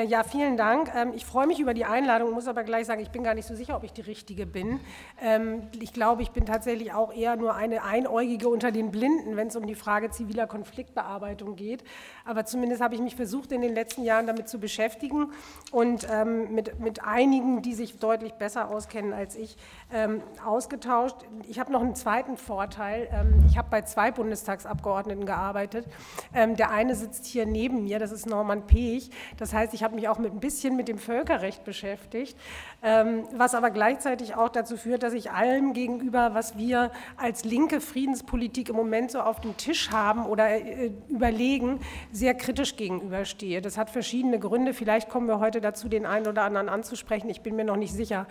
Äh, ja, vielen Dank. Ähm, ich freue mich über die Einladung, muss aber gleich sagen, ich bin gar nicht so sicher, ob ich die Richtige bin. Ähm, ich glaube, ich bin tatsächlich auch eher nur eine Einäugige unter den Blinden, wenn es um die Frage ziviler Konfliktbearbeitung geht. Aber zumindest habe ich mich versucht, in den letzten Jahren damit zu beschäftigen und ähm, mit, mit einigen, die sich deutlich besser auskennen als ich, ähm, ausgetauscht. Ich habe noch einen zweiten Vorteil. Ähm, ich habe bei zwei Bundestagsabgeordneten gearbeitet. Ähm, der eine sitzt hier neben mir, das ist Norman Pech. Das heißt, ich habe mich auch mit ein bisschen mit dem Völkerrecht beschäftigt, ähm, was aber gleichzeitig auch dazu führt, dass ich allem gegenüber, was wir als linke Friedenspolitik im Moment so auf dem Tisch haben oder äh, überlegen, sehr kritisch gegenüberstehe. Das hat verschiedene Gründe. Vielleicht kommen wir heute dazu, den einen oder anderen anzusprechen. Ich bin mir noch nicht sicher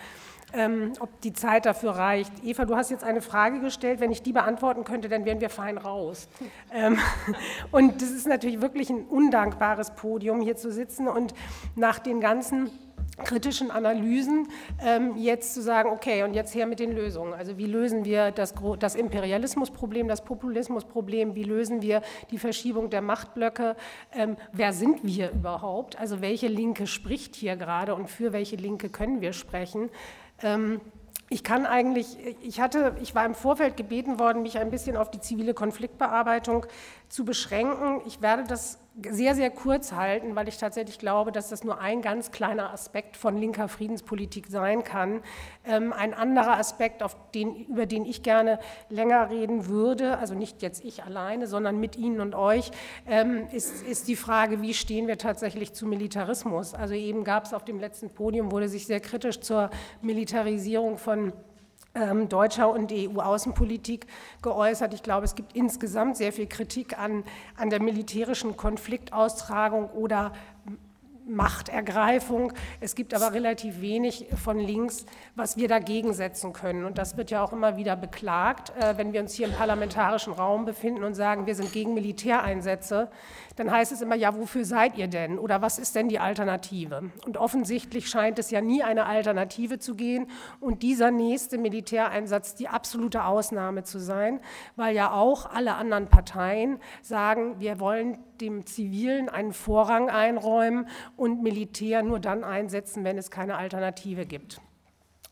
ähm, ob die Zeit dafür reicht. Eva, du hast jetzt eine Frage gestellt. Wenn ich die beantworten könnte, dann wären wir fein raus. Ähm, und das ist natürlich wirklich ein undankbares Podium, hier zu sitzen und nach den ganzen kritischen Analysen ähm, jetzt zu sagen, okay, und jetzt her mit den Lösungen. Also wie lösen wir das, das Imperialismusproblem, das Populismusproblem, wie lösen wir die Verschiebung der Machtblöcke, ähm, wer sind wir überhaupt, also welche Linke spricht hier gerade und für welche Linke können wir sprechen. Ähm, ich kann eigentlich, ich hatte, ich war im Vorfeld gebeten worden, mich ein bisschen auf die zivile Konfliktbearbeitung zu beschränken. Ich werde das sehr, sehr kurz halten, weil ich tatsächlich glaube, dass das nur ein ganz kleiner Aspekt von linker Friedenspolitik sein kann. Ähm, ein anderer Aspekt, den, über den ich gerne länger reden würde, also nicht jetzt ich alleine, sondern mit Ihnen und euch, ähm, ist, ist die Frage, wie stehen wir tatsächlich zu Militarismus? Also eben gab es auf dem letzten Podium, wurde sich sehr kritisch zur Militarisierung von deutscher und EU-Außenpolitik geäußert. Ich glaube, es gibt insgesamt sehr viel Kritik an, an der militärischen Konfliktaustragung oder Machtergreifung. Es gibt aber relativ wenig von links, was wir dagegen setzen können. Und das wird ja auch immer wieder beklagt, äh, wenn wir uns hier im parlamentarischen Raum befinden und sagen, wir sind gegen Militäreinsätze dann heißt es immer, ja, wofür seid ihr denn oder was ist denn die Alternative? Und offensichtlich scheint es ja nie eine Alternative zu gehen und dieser nächste Militäreinsatz die absolute Ausnahme zu sein, weil ja auch alle anderen Parteien sagen, wir wollen dem Zivilen einen Vorrang einräumen und Militär nur dann einsetzen, wenn es keine Alternative gibt.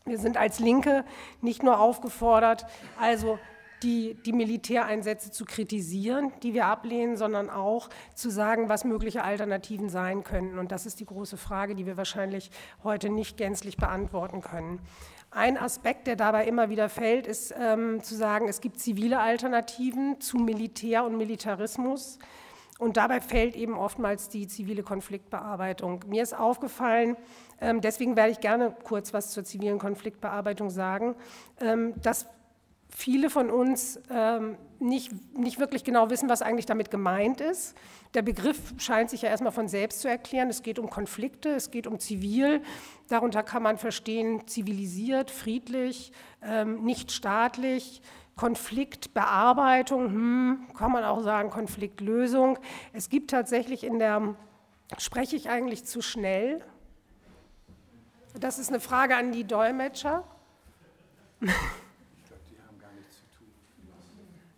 Wir sind als Linke nicht nur aufgefordert, also die, die Militäreinsätze zu kritisieren, die wir ablehnen, sondern auch zu sagen, was mögliche Alternativen sein könnten. Und das ist die große Frage, die wir wahrscheinlich heute nicht gänzlich beantworten können. Ein Aspekt, der dabei immer wieder fällt, ist ähm, zu sagen, es gibt zivile Alternativen zu Militär und Militarismus. Und dabei fällt eben oftmals die zivile Konfliktbearbeitung. Mir ist aufgefallen, ähm, deswegen werde ich gerne kurz was zur zivilen Konfliktbearbeitung sagen, ähm, dass viele von uns ähm, nicht, nicht wirklich genau wissen, was eigentlich damit gemeint ist. Der Begriff scheint sich ja erstmal von selbst zu erklären. Es geht um Konflikte, es geht um zivil. Darunter kann man verstehen, zivilisiert, friedlich, nicht staatlich. Konfliktbearbeitung, hm, kann man auch sagen, Konfliktlösung. Es gibt tatsächlich in der, spreche ich eigentlich zu schnell? Das ist eine Frage an die Dolmetscher.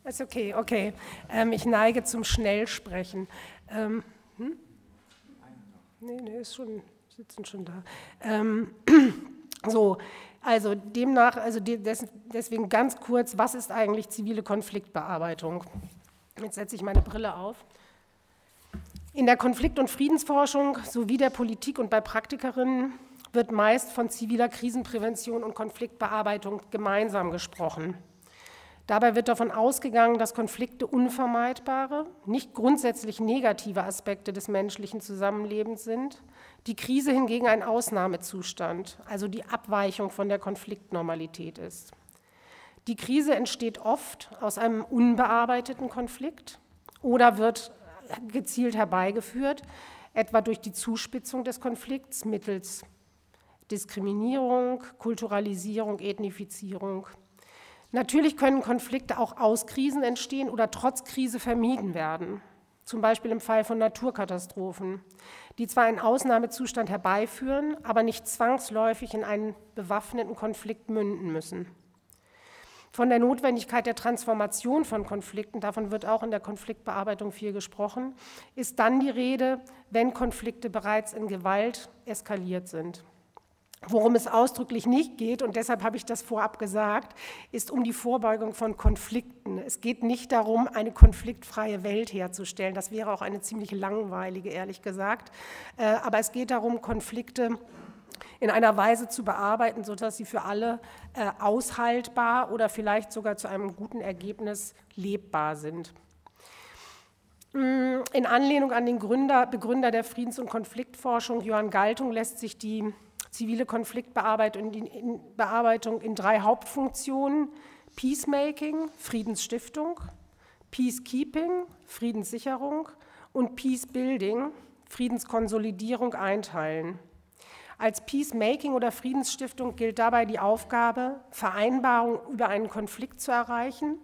Ist okay, okay. Ähm, ich neige zum Schnellsprechen. Ähm, hm? Nee, nee, ist schon, sitzen schon da. Ähm, so, also demnach, also deswegen ganz kurz, was ist eigentlich zivile Konfliktbearbeitung? Jetzt setze ich meine Brille auf. In der Konflikt- und Friedensforschung sowie der Politik und bei Praktikerinnen wird meist von ziviler Krisenprävention und Konfliktbearbeitung gemeinsam gesprochen. Dabei wird davon ausgegangen, dass Konflikte unvermeidbare, nicht grundsätzlich negative Aspekte des menschlichen Zusammenlebens sind, die Krise hingegen ein Ausnahmezustand, also die Abweichung von der Konfliktnormalität ist. Die Krise entsteht oft aus einem unbearbeiteten Konflikt oder wird gezielt herbeigeführt, etwa durch die Zuspitzung des Konflikts mittels Diskriminierung, Kulturalisierung, Ethnifizierung, Natürlich können Konflikte auch aus Krisen entstehen oder trotz Krise vermieden werden, zum Beispiel im Fall von Naturkatastrophen, die zwar einen Ausnahmezustand herbeiführen, aber nicht zwangsläufig in einen bewaffneten Konflikt münden müssen. Von der Notwendigkeit der Transformation von Konflikten, davon wird auch in der Konfliktbearbeitung viel gesprochen, ist dann die Rede, wenn Konflikte bereits in Gewalt eskaliert sind. Worum es ausdrücklich nicht geht, und deshalb habe ich das vorab gesagt, ist um die Vorbeugung von Konflikten. Es geht nicht darum, eine konfliktfreie Welt herzustellen. Das wäre auch eine ziemlich langweilige, ehrlich gesagt. Äh, aber es geht darum, Konflikte in einer Weise zu bearbeiten, sodass sie für alle äh, aushaltbar oder vielleicht sogar zu einem guten Ergebnis lebbar sind. Mm, in Anlehnung an den Gründer, Begründer der Friedens- und Konfliktforschung, Johann Galtung, lässt sich die zivile Konfliktbearbeitung in, drei Hauptfunktionen, Peacemaking, Friedensstiftung, Peacekeeping, Friedenssicherung und Peacebuilding, Friedenskonsolidierung einteilen. Als Peacemaking oder Friedensstiftung gilt dabei die Aufgabe, Vereinbarungen über einen Konflikt zu erreichen,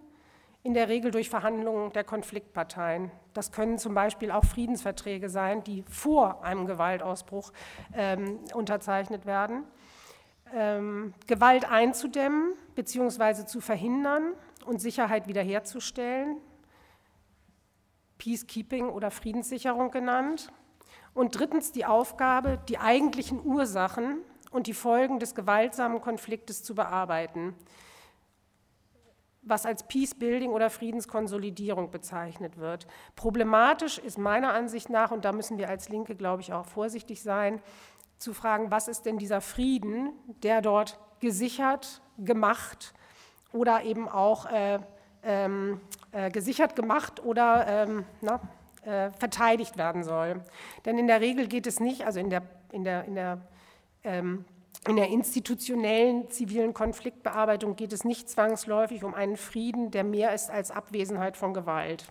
in der Regel durch Verhandlungen der Konfliktparteien. Das können zum Beispiel auch Friedensverträge sein, die vor einem Gewaltausbruch ähm, unterzeichnet werden. Ähm, Gewalt einzudämmen bzw. zu verhindern und Sicherheit wiederherzustellen, Peacekeeping oder Friedenssicherung genannt. Und drittens die Aufgabe, die eigentlichen Ursachen und die Folgen des gewaltsamen Konfliktes zu bearbeiten was als Peace Building oder Friedenskonsolidierung bezeichnet wird. Problematisch ist meiner Ansicht nach, und da müssen wir als Linke, glaube ich, auch vorsichtig sein, zu fragen, was ist denn dieser Frieden, der dort gesichert, gemacht oder eben auch äh, ähm, äh, gesichert gemacht oder ähm, na, äh, verteidigt werden soll. Denn in der Regel geht es nicht, also in der, in der, in der ähm, in der institutionellen zivilen Konfliktbearbeitung geht es nicht zwangsläufig um einen Frieden, der mehr ist als Abwesenheit von Gewalt.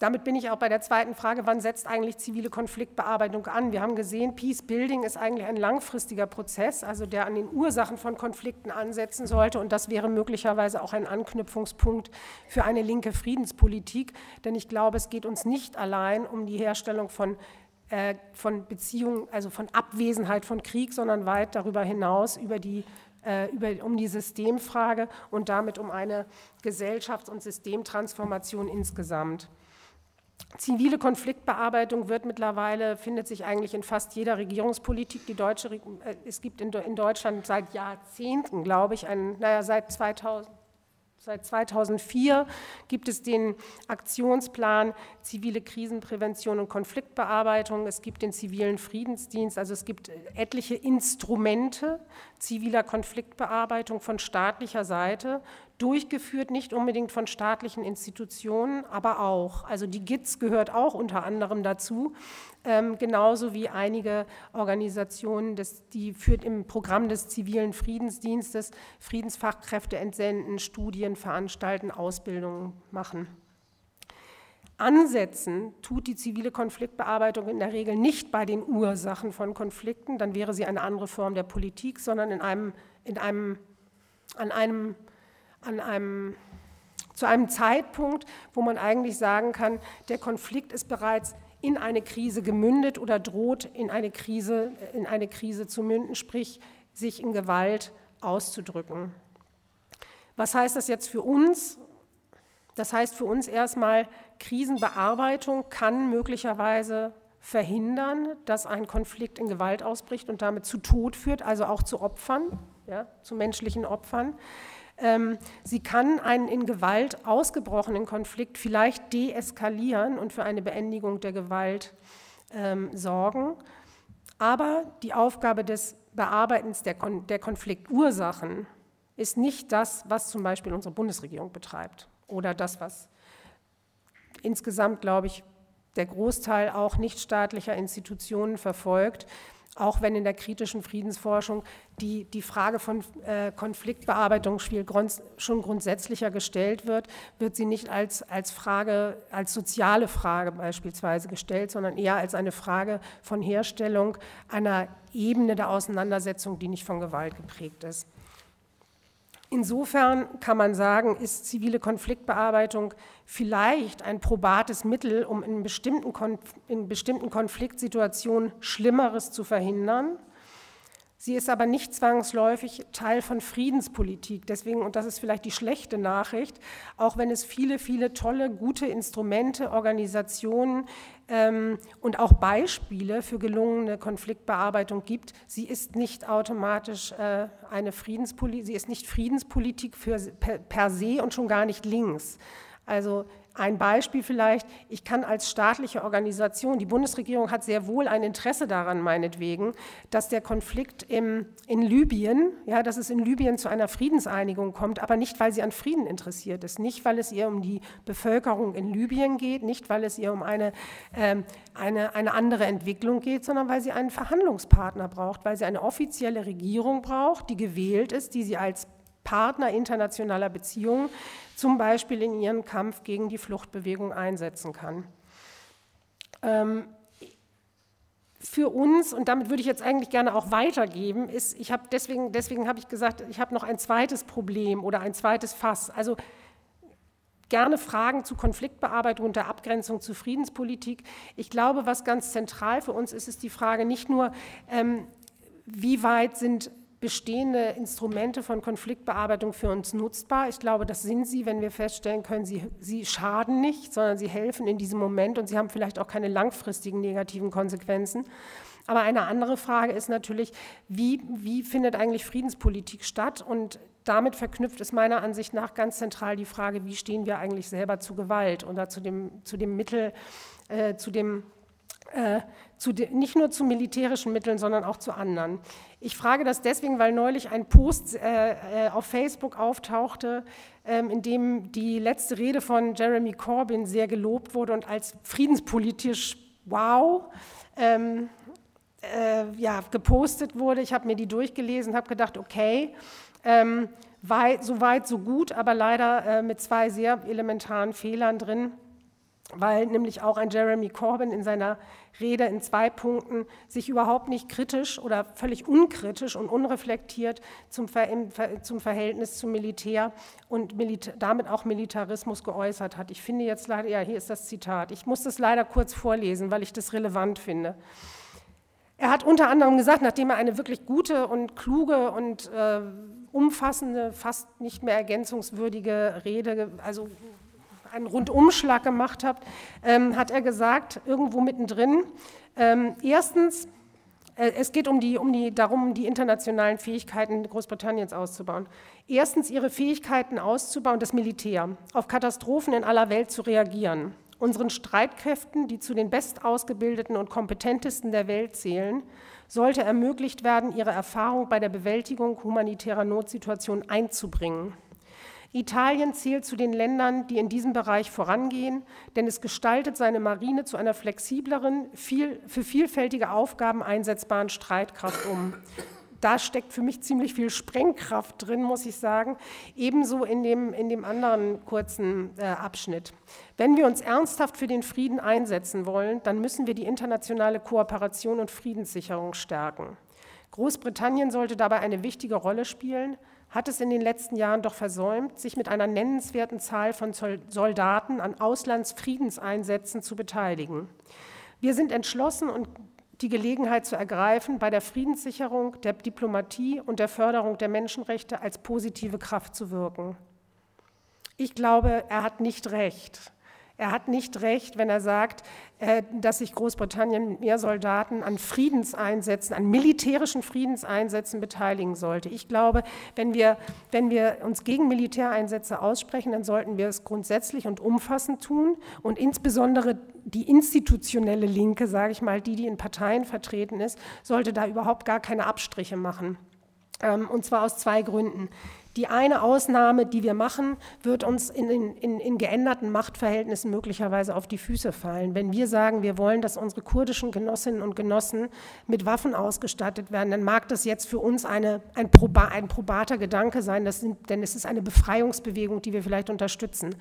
Damit bin ich auch bei der zweiten Frage, wann setzt eigentlich zivile Konfliktbearbeitung an? Wir haben gesehen, Peace Building ist eigentlich ein langfristiger Prozess, also der an den Ursachen von Konflikten ansetzen sollte. Und das wäre möglicherweise auch ein Anknüpfungspunkt für eine linke Friedenspolitik. Denn ich glaube, es geht uns nicht allein um die Herstellung von äh, von Beziehungen, also von Abwesenheit von Krieg, sondern weit darüber hinaus über die, äh, über, um die Systemfrage und damit um eine Gesellschafts- und Systemtransformation insgesamt. Zivile Konfliktbearbeitung wird mittlerweile, findet sich eigentlich in fast jeder Regierungspolitik. Die deutsche, äh, es gibt in, Deutschland seit Jahrzehnten, glaube ich, einen, naja, seit 2000, Seit 2004 gibt es den Aktionsplan Zivile Krisenprävention und Konfliktbearbeitung. Es gibt den zivilen Friedensdienst. Also es gibt etliche Instrumente ziviler Konfliktbearbeitung von staatlicher Seite durchgeführt, nicht unbedingt von staatlichen Institutionen, aber auch. Also die GITS gehört auch unter anderem dazu, ähm, genauso wie einige Organisationen, des, die führt im Programm des zivilen Friedensdienstes Friedensfachkräfte entsenden, Studien veranstalten, Ausbildungen machen. Ansetzen tut die zivile Konfliktbearbeitung in der Regel nicht bei den Ursachen von Konflikten, dann wäre sie eine andere Form der Politik, sondern in einem, in einem, an einem an einem, zu einem Zeitpunkt, wo man eigentlich sagen kann, der Konflikt ist bereits in eine Krise gemündet oder droht in eine Krise, in eine Krise zu münden, sprich sich in Gewalt auszudrücken. Was heißt das jetzt für uns? Das heißt für uns erstmal, Krisenbearbeitung kann möglicherweise verhindern, dass ein Konflikt in Gewalt ausbricht und damit zu Tod führt, also auch zu Opfern, ja, zu menschlichen Opfern. Ähm, sie kann einen in Gewalt ausgebrochenen Konflikt vielleicht deeskalieren und für eine Beendigung der Gewalt ähm, sorgen. Aber die Aufgabe des Bearbeitens der, Kon der Konfliktursachen ist nicht das, was zum Beispiel unsere Bundesregierung betreibt oder das, was insgesamt, glaube ich, der Großteil auch nichtstaatlicher Institutionen verfolgt auch wenn in der kritischen Friedensforschung die, die Frage von äh, Konfliktbearbeitung schon grundsätzlicher gestellt wird, wird sie nicht als, als Frage, als soziale Frage beispielsweise gestellt, sondern eher als eine Frage von Herstellung einer Ebene der Auseinandersetzung, die nicht von Gewalt geprägt ist. Insofern kann man sagen, ist zivile Konfliktbearbeitung vielleicht ein probates Mittel, um in bestimmten, in bestimmten Konfliktsituationen Schlimmeres zu verhindern. Sie ist aber nicht zwangsläufig Teil von Friedenspolitik. Deswegen, und das ist vielleicht die schlechte Nachricht, auch wenn es viele, viele tolle, gute Instrumente, Organisationen ähm, und auch Beispiele für gelungene Konfliktbearbeitung gibt, sie ist nicht automatisch äh, eine Friedenspolitik, sie ist nicht Friedenspolitik für, per, per se und schon gar nicht links. Also ein Beispiel vielleicht, ich kann als staatliche Organisation, die Bundesregierung hat sehr wohl ein Interesse daran, meinetwegen, dass der Konflikt im, in Libyen, ja, dass es in Libyen zu einer Friedenseinigung kommt, aber nicht, weil sie an Frieden interessiert ist, nicht, weil es ihr um die Bevölkerung in Libyen geht, nicht, weil es ihr um eine, ähm, eine, eine andere Entwicklung geht, sondern weil sie einen Verhandlungspartner braucht, weil sie eine offizielle Regierung braucht, die gewählt ist, die sie als Partner internationaler Beziehungen zum Beispiel in ihrem Kampf gegen die Fluchtbewegung einsetzen kann. Ähm, für uns, und damit würde ich jetzt eigentlich gerne auch weitergeben, ist, ich habe deswegen, deswegen habe ich gesagt, ich habe noch ein zweites Problem oder ein zweites Fass. Also gerne Fragen zu Konfliktbearbeitung und der Abgrenzung zu Friedenspolitik. Ich glaube, was ganz zentral für uns ist, ist die Frage nicht nur, ähm, wie weit sind bestehende Instrumente von Konfliktbearbeitung für uns nutzbar. Ich glaube, das sind sie, wenn wir feststellen können, sie, sie schaden nicht, sondern sie helfen in diesem Moment und sie haben vielleicht auch keine langfristigen negativen Konsequenzen. Aber eine andere Frage ist natürlich, wie, wie findet eigentlich Friedenspolitik statt? Und damit verknüpft ist meiner Ansicht nach ganz zentral die Frage, wie stehen wir eigentlich selber zu Gewalt oder zu dem, zu dem Mittel, äh, zu dem äh, de, nicht nur zu militärischen Mitteln, sondern auch zu anderen. Ich frage das deswegen, weil neulich ein Post äh, äh, auf Facebook auftauchte, ähm, in dem die letzte Rede von Jeremy Corbyn sehr gelobt wurde und als friedenspolitisch wow ähm, äh, ja, gepostet wurde. Ich habe mir die durchgelesen, habe gedacht, okay, ähm, weit, so weit, so gut, aber leider äh, mit zwei sehr elementaren Fehlern drin weil nämlich auch ein Jeremy Corbyn in seiner Rede in zwei Punkten sich überhaupt nicht kritisch oder völlig unkritisch und unreflektiert zum, Ver zum Verhältnis zum Militär und Milita damit auch Militarismus geäußert hat. Ich finde jetzt leider, ja, hier ist das Zitat. Ich muss das leider kurz vorlesen, weil ich das relevant finde. Er hat unter anderem gesagt, nachdem er eine wirklich gute und kluge und äh, umfassende, fast nicht mehr ergänzungswürdige Rede, also einen Rundumschlag gemacht habt, ähm, hat er gesagt, irgendwo mittendrin, ähm, erstens, äh, es geht um die, um die, darum, die internationalen Fähigkeiten Großbritanniens auszubauen. Erstens, ihre Fähigkeiten auszubauen, das Militär, auf Katastrophen in aller Welt zu reagieren. Unseren Streitkräften, die zu den bestausgebildeten und kompetentesten der Welt zählen, sollte ermöglicht werden, ihre Erfahrung bei der Bewältigung humanitärer Notsituationen einzubringen. Italien zählt zu den Ländern, die in diesem Bereich vorangehen, denn es gestaltet seine Marine zu einer flexibleren, viel, für vielfältige Aufgaben einsetzbaren Streitkraft um. Da steckt für mich ziemlich viel Sprengkraft drin, muss ich sagen. Ebenso in dem, in dem anderen kurzen äh, Abschnitt. Wenn wir uns ernsthaft für den Frieden einsetzen wollen, dann müssen wir die internationale Kooperation und Friedenssicherung stärken. Großbritannien sollte dabei eine wichtige Rolle spielen, hat es in den letzten Jahren doch versäumt, sich mit einer nennenswerten Zahl von Soldaten an Auslandsfriedenseinsätzen zu beteiligen. Wir sind entschlossen und die Gelegenheit zu ergreifen, bei der Friedenssicherung, der Diplomatie und der Förderung der Menschenrechte als positive Kraft zu wirken. Ich glaube, er hat nicht recht. Er hat nicht recht, wenn er sagt, äh, dass sich Großbritannien mit mehr Soldaten an Friedenseinsätzen, an militärischen Friedenseinsätzen beteiligen sollte. Ich glaube, wenn wir, wenn wir uns gegen Militäreinsätze aussprechen, dann sollten wir es grundsätzlich und umfassend tun und insbesondere die institutionelle Linke, sage ich mal, die, die in Parteien vertreten ist, sollte da überhaupt gar keine Abstriche machen. Ähm, und zwar aus zwei Gründen. Die eine Ausnahme, die wir machen, wird uns in, in, in, geänderten Machtverhältnissen möglicherweise auf die Füße fallen. Wenn wir sagen, wir wollen, dass unsere kurdischen Genossinnen und Genossen mit Waffen ausgestattet werden, dann mag das jetzt für uns eine, ein, proba, ein probater Gedanke sein, sind, denn es ist eine Befreiungsbewegung, die wir vielleicht unterstützen.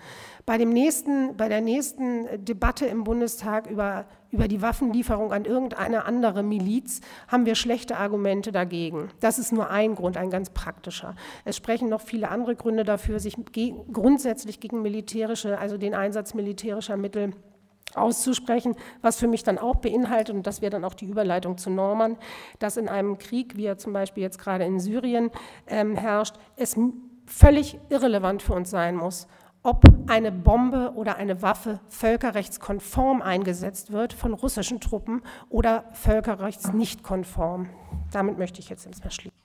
Bei, dem nächsten, bei der nächsten Debatte im Bundestag über über die Waffenlieferung an irgendeine andere Miliz, haben wir schlechte Argumente dagegen. Das ist nur ein Grund, ein ganz praktischer. Es sprechen noch viele andere Gründe dafür, sich grundsätzlich gegen militärische, also den Einsatz militärischer Mittel auszusprechen, was für mich dann auch beinhaltet, und das wäre dann auch die Überleitung zu Norman, dass in einem Krieg, wie er zum Beispiel jetzt gerade in Syrien ähm, herrscht, es völlig irrelevant für uns sein muss, ob eine Bombe oder eine Waffe völkerrechtskonform eingesetzt wird von russischen Truppen oder völkerrechtsnichtkonform. Damit möchte ich jetzt ins Verschließen.